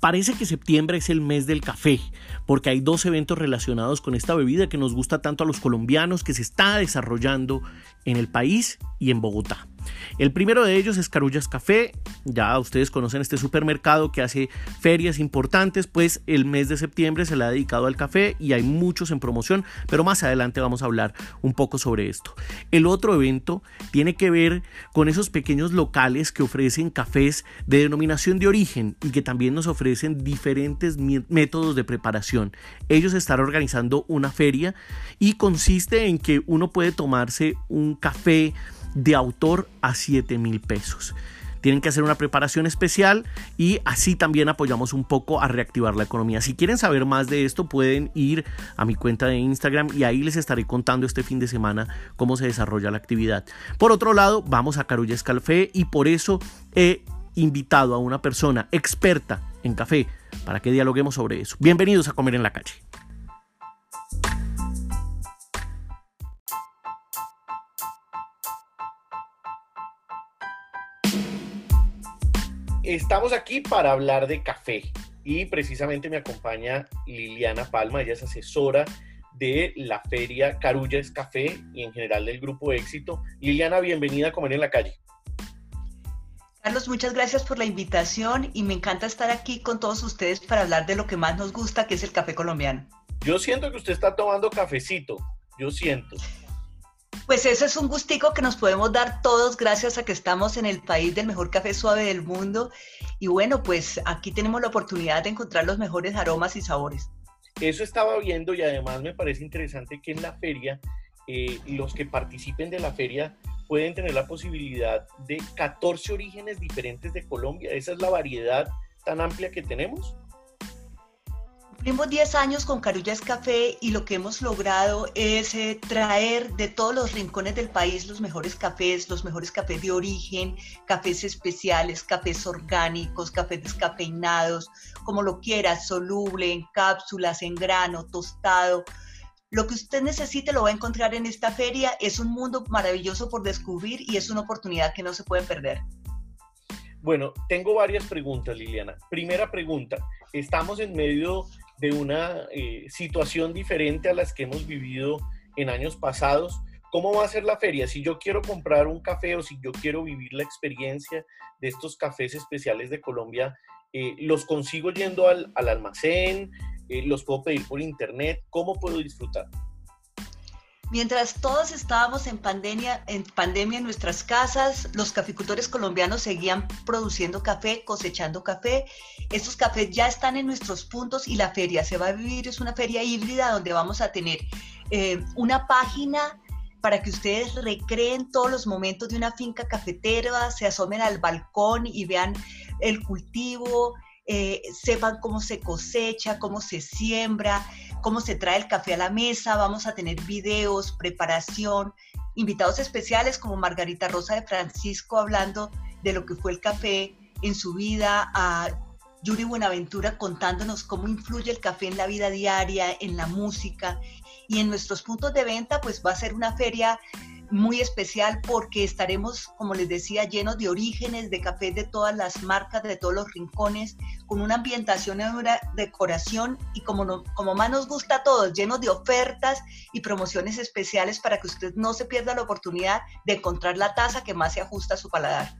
Parece que septiembre es el mes del café, porque hay dos eventos relacionados con esta bebida que nos gusta tanto a los colombianos, que se está desarrollando en el país y en Bogotá. El primero de ellos es Carullas Café. Ya ustedes conocen este supermercado que hace ferias importantes, pues el mes de septiembre se le ha dedicado al café y hay muchos en promoción, pero más adelante vamos a hablar un poco sobre esto. El otro evento tiene que ver con esos pequeños locales que ofrecen cafés de denominación de origen y que también nos ofrecen diferentes métodos de preparación. Ellos están organizando una feria y consiste en que uno puede tomarse un café de autor a 7 mil pesos. Tienen que hacer una preparación especial y así también apoyamos un poco a reactivar la economía. Si quieren saber más de esto, pueden ir a mi cuenta de Instagram y ahí les estaré contando este fin de semana cómo se desarrolla la actividad. Por otro lado, vamos a Carulles Café y por eso he invitado a una persona experta en café para que dialoguemos sobre eso. Bienvenidos a Comer en la Calle. Estamos aquí para hablar de café y precisamente me acompaña Liliana Palma, ella es asesora de la feria Carullas Café y en general del grupo Éxito. Liliana, bienvenida a Comer en la Calle. Carlos, muchas gracias por la invitación y me encanta estar aquí con todos ustedes para hablar de lo que más nos gusta, que es el café colombiano. Yo siento que usted está tomando cafecito, yo siento. Pues ese es un gustico que nos podemos dar todos gracias a que estamos en el país del mejor café suave del mundo. Y bueno, pues aquí tenemos la oportunidad de encontrar los mejores aromas y sabores. Eso estaba viendo y además me parece interesante que en la feria, eh, los que participen de la feria pueden tener la posibilidad de 14 orígenes diferentes de Colombia. Esa es la variedad tan amplia que tenemos. Cumplimos 10 años con Carullas Café y lo que hemos logrado es eh, traer de todos los rincones del país los mejores cafés, los mejores cafés de origen, cafés especiales, cafés orgánicos, cafés descafeinados, como lo quiera, soluble, en cápsulas, en grano, tostado. Lo que usted necesite lo va a encontrar en esta feria. Es un mundo maravilloso por descubrir y es una oportunidad que no se puede perder. Bueno, tengo varias preguntas, Liliana. Primera pregunta, estamos en medio de una eh, situación diferente a las que hemos vivido en años pasados. ¿Cómo va a ser la feria? Si yo quiero comprar un café o si yo quiero vivir la experiencia de estos cafés especiales de Colombia, eh, ¿los consigo yendo al, almacén? Eh, ¿Los puedo pedir por internet? ¿Cómo puedo disfrutar? Mientras todos estábamos en pandemia, en pandemia en nuestras casas, los caficultores colombianos seguían produciendo café, cosechando café. Estos cafés ya están en nuestros puntos y la feria se va a vivir, es una feria híbrida donde vamos a tener eh, una página para que ustedes recreen todos los momentos de una finca cafetera, se asomen al balcón y vean el cultivo, eh, sepan cómo se cosecha, cómo se siembra, cómo se trae el café a la mesa. Vamos a tener videos, preparación, invitados especiales como Margarita Rosa de Francisco hablando de lo que fue el café en su vida, a Yuri Buenaventura contándonos cómo influye el café en la vida diaria, en la música. Y en nuestros puntos de venta, pues va a ser una feria muy especial porque estaremos, como les decía, llenos de orígenes, de café de todas las marcas, de todos los rincones, con una ambientación y una decoración y como, como más nos gusta a todos, llenos de ofertas y promociones especiales para que usted no se pierda la oportunidad de encontrar la taza que más se ajusta a su paladar.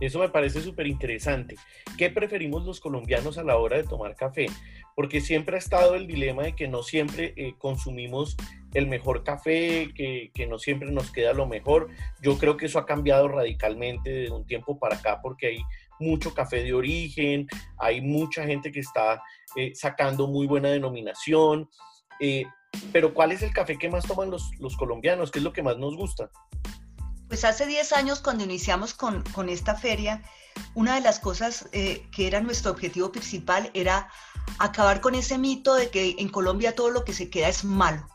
Eso me parece súper interesante. ¿Qué preferimos los colombianos a la hora de tomar café? Porque siempre ha estado el dilema de que no siempre eh, consumimos el mejor café, que, no siempre nos queda lo mejor. Yo creo que eso ha cambiado radicalmente de un tiempo para acá porque hay mucho café de origen, hay mucha gente que está eh, sacando muy buena denominación. Eh, pero ¿cuál es el café que más toman los, los colombianos? ¿Qué es lo que más nos gusta? Pues hace 10 años cuando iniciamos con, esta feria, una de las cosas eh, que era nuestro objetivo principal era acabar con ese mito de que en Colombia todo lo que se queda es malo.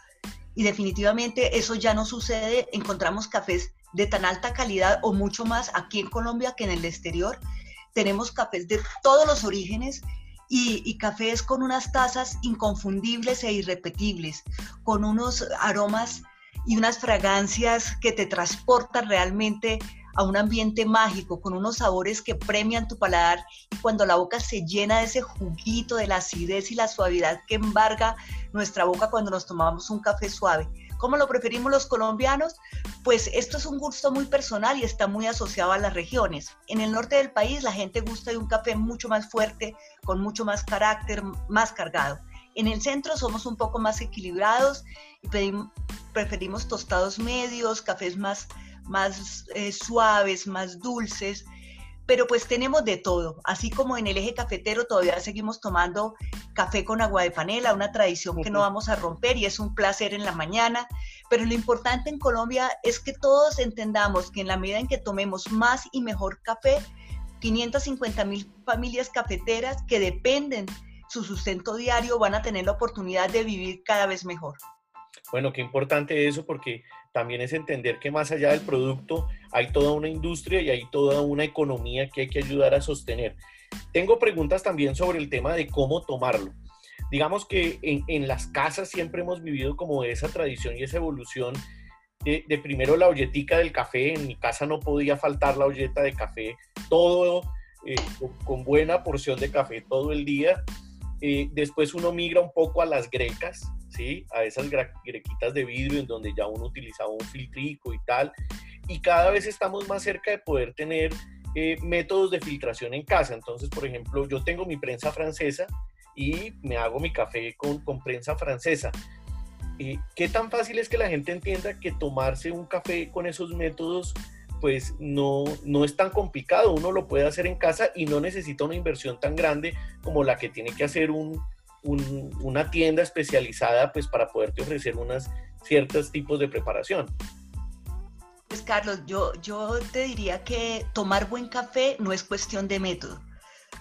Y definitivamente eso ya no sucede. Encontramos cafés de tan alta calidad o mucho más aquí en Colombia que en el exterior. Tenemos cafés de todos los orígenes y, y, cafés con unas tazas inconfundibles e irrepetibles, con unos aromas y unas fragancias que te transportan realmente a un ambiente mágico, con unos sabores que premian tu paladar y cuando la boca se llena de ese juguito, de la acidez y la suavidad que embarga nuestra boca cuando nos tomamos un café suave. ¿Cómo lo preferimos los colombianos? Pues esto es un gusto muy personal y está muy asociado a las regiones. En el norte del país la gente gusta de un café mucho más fuerte, con mucho más carácter, más cargado. En el centro somos un poco más equilibrados y preferimos tostados medios, cafés más, más eh, suaves, más dulces pero pues tenemos de todo, así como en el eje cafetero todavía seguimos tomando café con agua de panela, una tradición que no vamos a romper y es un placer en la mañana, pero lo importante en Colombia es que todos entendamos que en la medida en que tomemos más y mejor café, 550 mil familias cafeteras que dependen su sustento diario van a tener la oportunidad de vivir cada vez mejor. Bueno, qué importante eso porque también es entender que más allá del producto hay toda una industria y hay toda una economía que hay que ayudar a sostener. Tengo preguntas también sobre el tema de cómo tomarlo. Digamos que en, las casas siempre hemos vivido como esa tradición y esa evolución de, primero la olletica del café. En mi casa no podía faltar la olleta de café, todo eh, con, buena porción de café todo el día. Eh, después uno migra un poco a las grecas, A esas grequitas de vidrio en donde ya uno utilizaba un filtrico y tal. Y cada vez estamos más cerca de poder tener eh, métodos de filtración en casa. Entonces, por ejemplo, yo tengo mi prensa francesa y me hago mi café con, con prensa francesa. Eh, ¿Qué tan fácil es que la gente entienda que tomarse un café con esos métodos pues no, no es tan complicado, uno lo puede hacer en casa y no necesita una inversión tan grande como la que tiene que hacer un, una tienda especializada pues para poderte ofrecer unos ciertos tipos de preparación. Pues Carlos, yo, yo te diría que tomar buen café no es cuestión de método.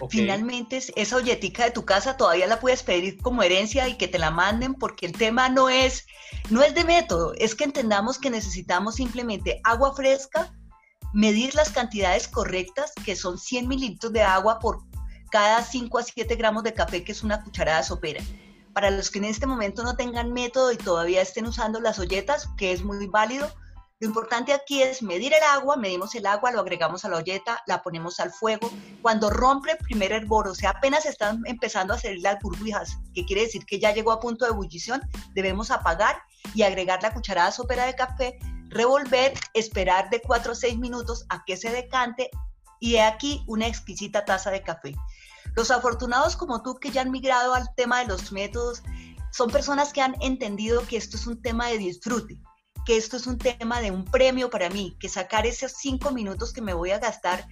Finalmente, esa olletica de tu casa todavía la puedes pedir como herencia y que te la manden porque el tema no es, no es de método, es que entendamos que necesitamos simplemente agua fresca, medir las cantidades correctas, que son 100 mililitros de agua por cada 5 a 7 gramos de café, que es una cucharada sopera. Para los que en este momento no tengan método y todavía estén usando las olletas, que es muy válido, lo importante aquí es medir el agua, medimos el agua, lo agregamos a la olleta, la ponemos al fuego. Cuando rompe el primer hervor, o sea, apenas están empezando a salir las burbujas, que quiere decir que ya llegó a punto de ebullición, debemos apagar y agregar la cucharada sopera de café, revolver, esperar de 4 a 6 minutos a que se decante y he aquí una exquisita taza de café. Los afortunados como tú que ya han migrado al tema de los métodos son personas que han entendido que esto es un tema de disfrute, que esto es un tema de un premio para mí, que sacar esos cinco minutos que me voy a gastar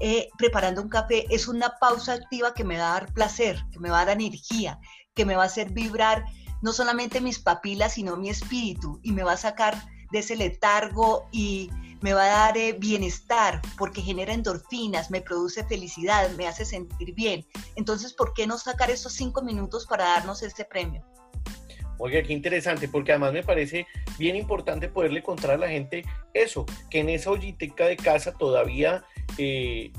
eh, preparando un café es una pausa activa que me va a dar placer, que me va a dar energía, que me va a hacer vibrar no solamente mis papilas, sino mi espíritu y me va a sacar de ese letargo y me va a dar eh, bienestar porque genera endorfinas, me produce felicidad, me hace sentir bien. Entonces, ¿por qué no sacar esos cinco minutos para darnos este premio? Oiga, qué interesante, porque además me parece bien importante poderle contar a la gente eso, que en esa olliteca de casa todavía eh,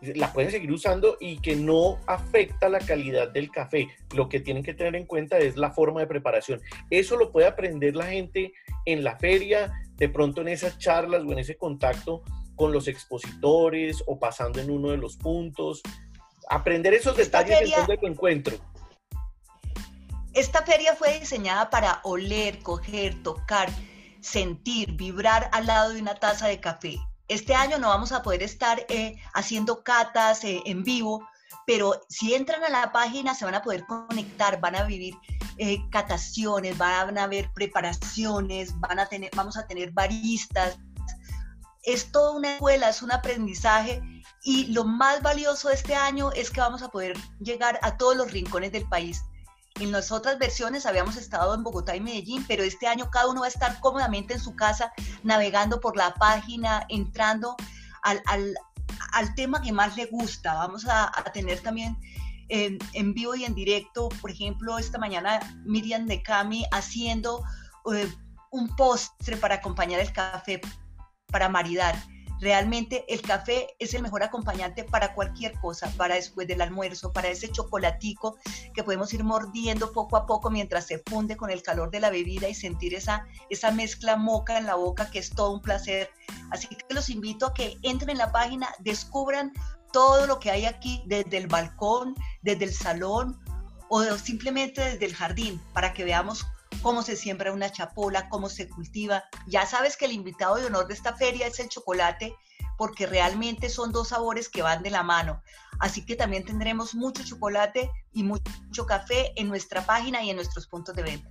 la pueden seguir usando y que no afecta la calidad del café. Lo que tienen que tener en cuenta es la forma de preparación. Eso lo puede aprender la gente en la feria, de pronto en esas charlas o en ese contacto con los expositores o pasando en uno de los puntos. Aprender esos detalles del encuentro. Esta feria fue diseñada para oler, coger, tocar, sentir, vibrar al lado de una taza de café. Este año no vamos a poder estar eh, haciendo catas eh, en vivo, pero si entran a la página se van a poder conectar, van a vivir eh, cataciones, van a haber preparaciones, van a tener, vamos a tener baristas. Es toda una escuela, es un aprendizaje y lo más valioso de este año es que vamos a poder llegar a todos los rincones del país. En las otras versiones habíamos estado en Bogotá y Medellín, pero este año cada uno va a estar cómodamente en su casa, navegando por la página, entrando al, tema que más le gusta. Vamos a, tener también en, vivo y en directo, por ejemplo, esta mañana Miriam de Cami haciendo eh, un postre para acompañar el café, para maridar. Realmente el café es el mejor acompañante para cualquier cosa, para después del almuerzo, para ese chocolatico que podemos ir mordiendo poco a poco mientras se funde con el calor de la bebida y sentir esa, esa mezcla moca en la boca que es todo un placer Así que los invito a que entren en la página, descubran todo lo que hay aquí desde el balcón, desde el salón o simplemente desde el jardín para que veamos cómo se siembra una chapola, cómo se cultiva. Ya sabes que el invitado de honor de esta feria es el chocolate porque realmente son dos sabores que van de la mano. Así que también tendremos mucho chocolate y mucho café en nuestra página y en nuestros puntos de venta.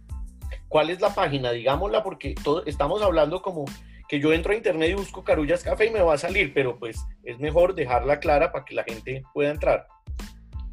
¿Cuál es la página? Digámosla porque estamos hablando como que yo entro a internet y busco Carullas Café y me va a salir, pero pues es mejor dejarla clara para que la gente pueda entrar.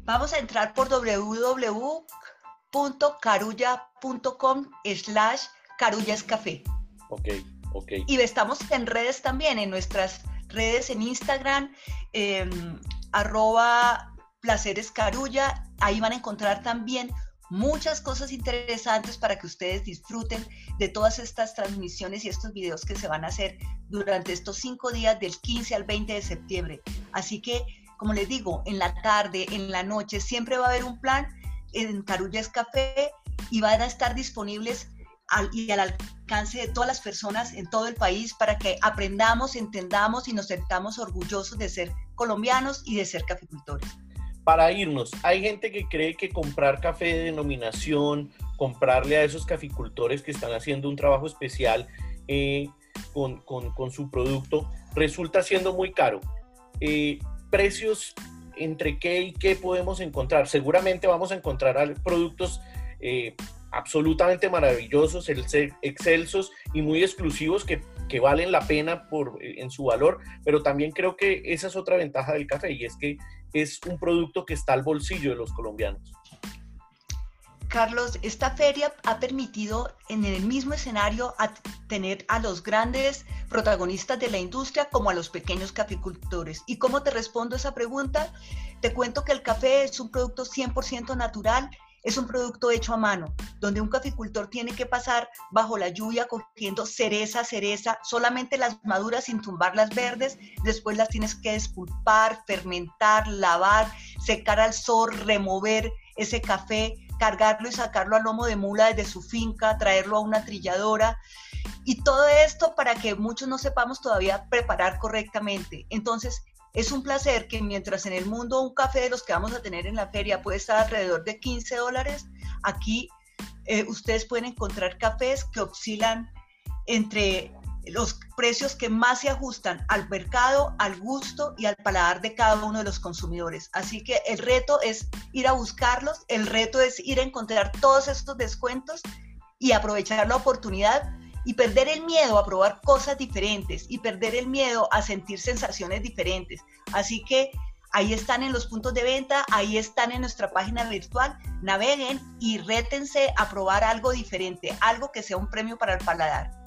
Vamos a entrar por www.carulla.com slash carullascafé. Ok, ok. Y estamos en redes también, en nuestras redes en Instagram, em, arroba placeres carulla. Ahí van a encontrar también muchas cosas interesantes para que ustedes disfruten de todas estas transmisiones y estos videos que se van a hacer durante estos cinco días del 15 al 20 de septiembre. Así que, como les digo, en la tarde, en la noche, siempre va a haber un plan en Carullas Café y van a estar disponibles y al alcance de todas las personas en todo el país para que aprendamos, entendamos y nos sentamos orgullosos de ser colombianos y de ser caficultores para irnos, hay gente que cree que comprar café de denominación, comprarle a esos caficultores que están haciendo un trabajo especial eh, con, su producto, resulta siendo muy caro. Eh, precios entre qué y qué podemos encontrar. Seguramente vamos a encontrar productos eh, absolutamente maravillosos, excelsos y muy exclusivos que, que valen la pena por, en su valor, pero también creo que esa es otra ventaja del café y es que es un producto que está al bolsillo de los colombianos. Carlos, esta feria ha permitido en el mismo escenario tener a los grandes protagonistas de la industria como a los pequeños caficultores. ¿Y cómo te respondo esa pregunta? Te cuento que el café es un producto 100% natural es un producto hecho a mano, donde un caficultor tiene que pasar bajo la lluvia cogiendo cereza, cereza, solamente las maduras sin tumbar las verdes, después las tienes que despulpar, fermentar, lavar, secar al sol, remover ese café, cargarlo y sacarlo al lomo de mula desde su finca, traerlo a una trilladora. Y todo esto para que muchos no sepamos todavía preparar correctamente. Entonces, es un placer que mientras en el mundo un café de los que vamos a tener en la feria puede estar alrededor de 15 dólares, aquí eh, ustedes pueden encontrar cafés que oscilan entre los precios que más se ajustan al mercado, al gusto y al paladar de cada uno de los consumidores. Así que el reto es ir a buscarlos, el reto es ir a encontrar todos estos descuentos y aprovechar la oportunidad y perder el miedo a probar cosas diferentes y perder el miedo a sentir sensaciones diferentes. Así que ahí están en los puntos de venta, ahí están en nuestra página virtual, naveguen y rétense a probar algo diferente, algo que sea un premio para el paladar.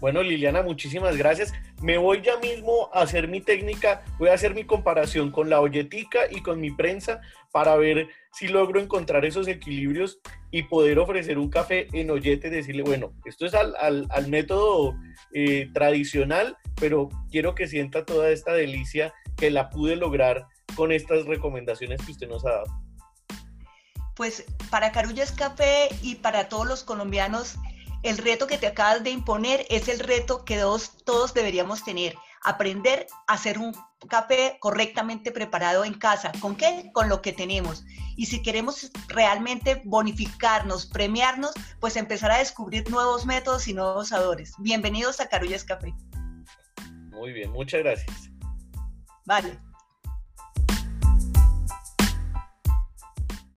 Bueno, Liliana, muchísimas gracias. Me voy ya mismo a hacer mi técnica, voy a hacer mi comparación con la olletica y con mi prensa para ver si logro encontrar esos equilibrios y poder ofrecer un café en ollete, decirle, bueno, esto es al, método eh, tradicional, pero quiero que sienta toda esta delicia que la pude lograr con estas recomendaciones que usted nos ha dado. Pues para Carullas Café y para todos los colombianos, el reto que te acabas de imponer es el reto que todos, deberíamos tener, aprender a hacer un café correctamente preparado en casa. ¿Con qué? Con lo que tenemos. Y si queremos realmente bonificarnos, premiarnos, pues empezar a descubrir nuevos métodos y nuevos sabores. Bienvenidos a Carullas Café. Muy bien, muchas gracias. Vale.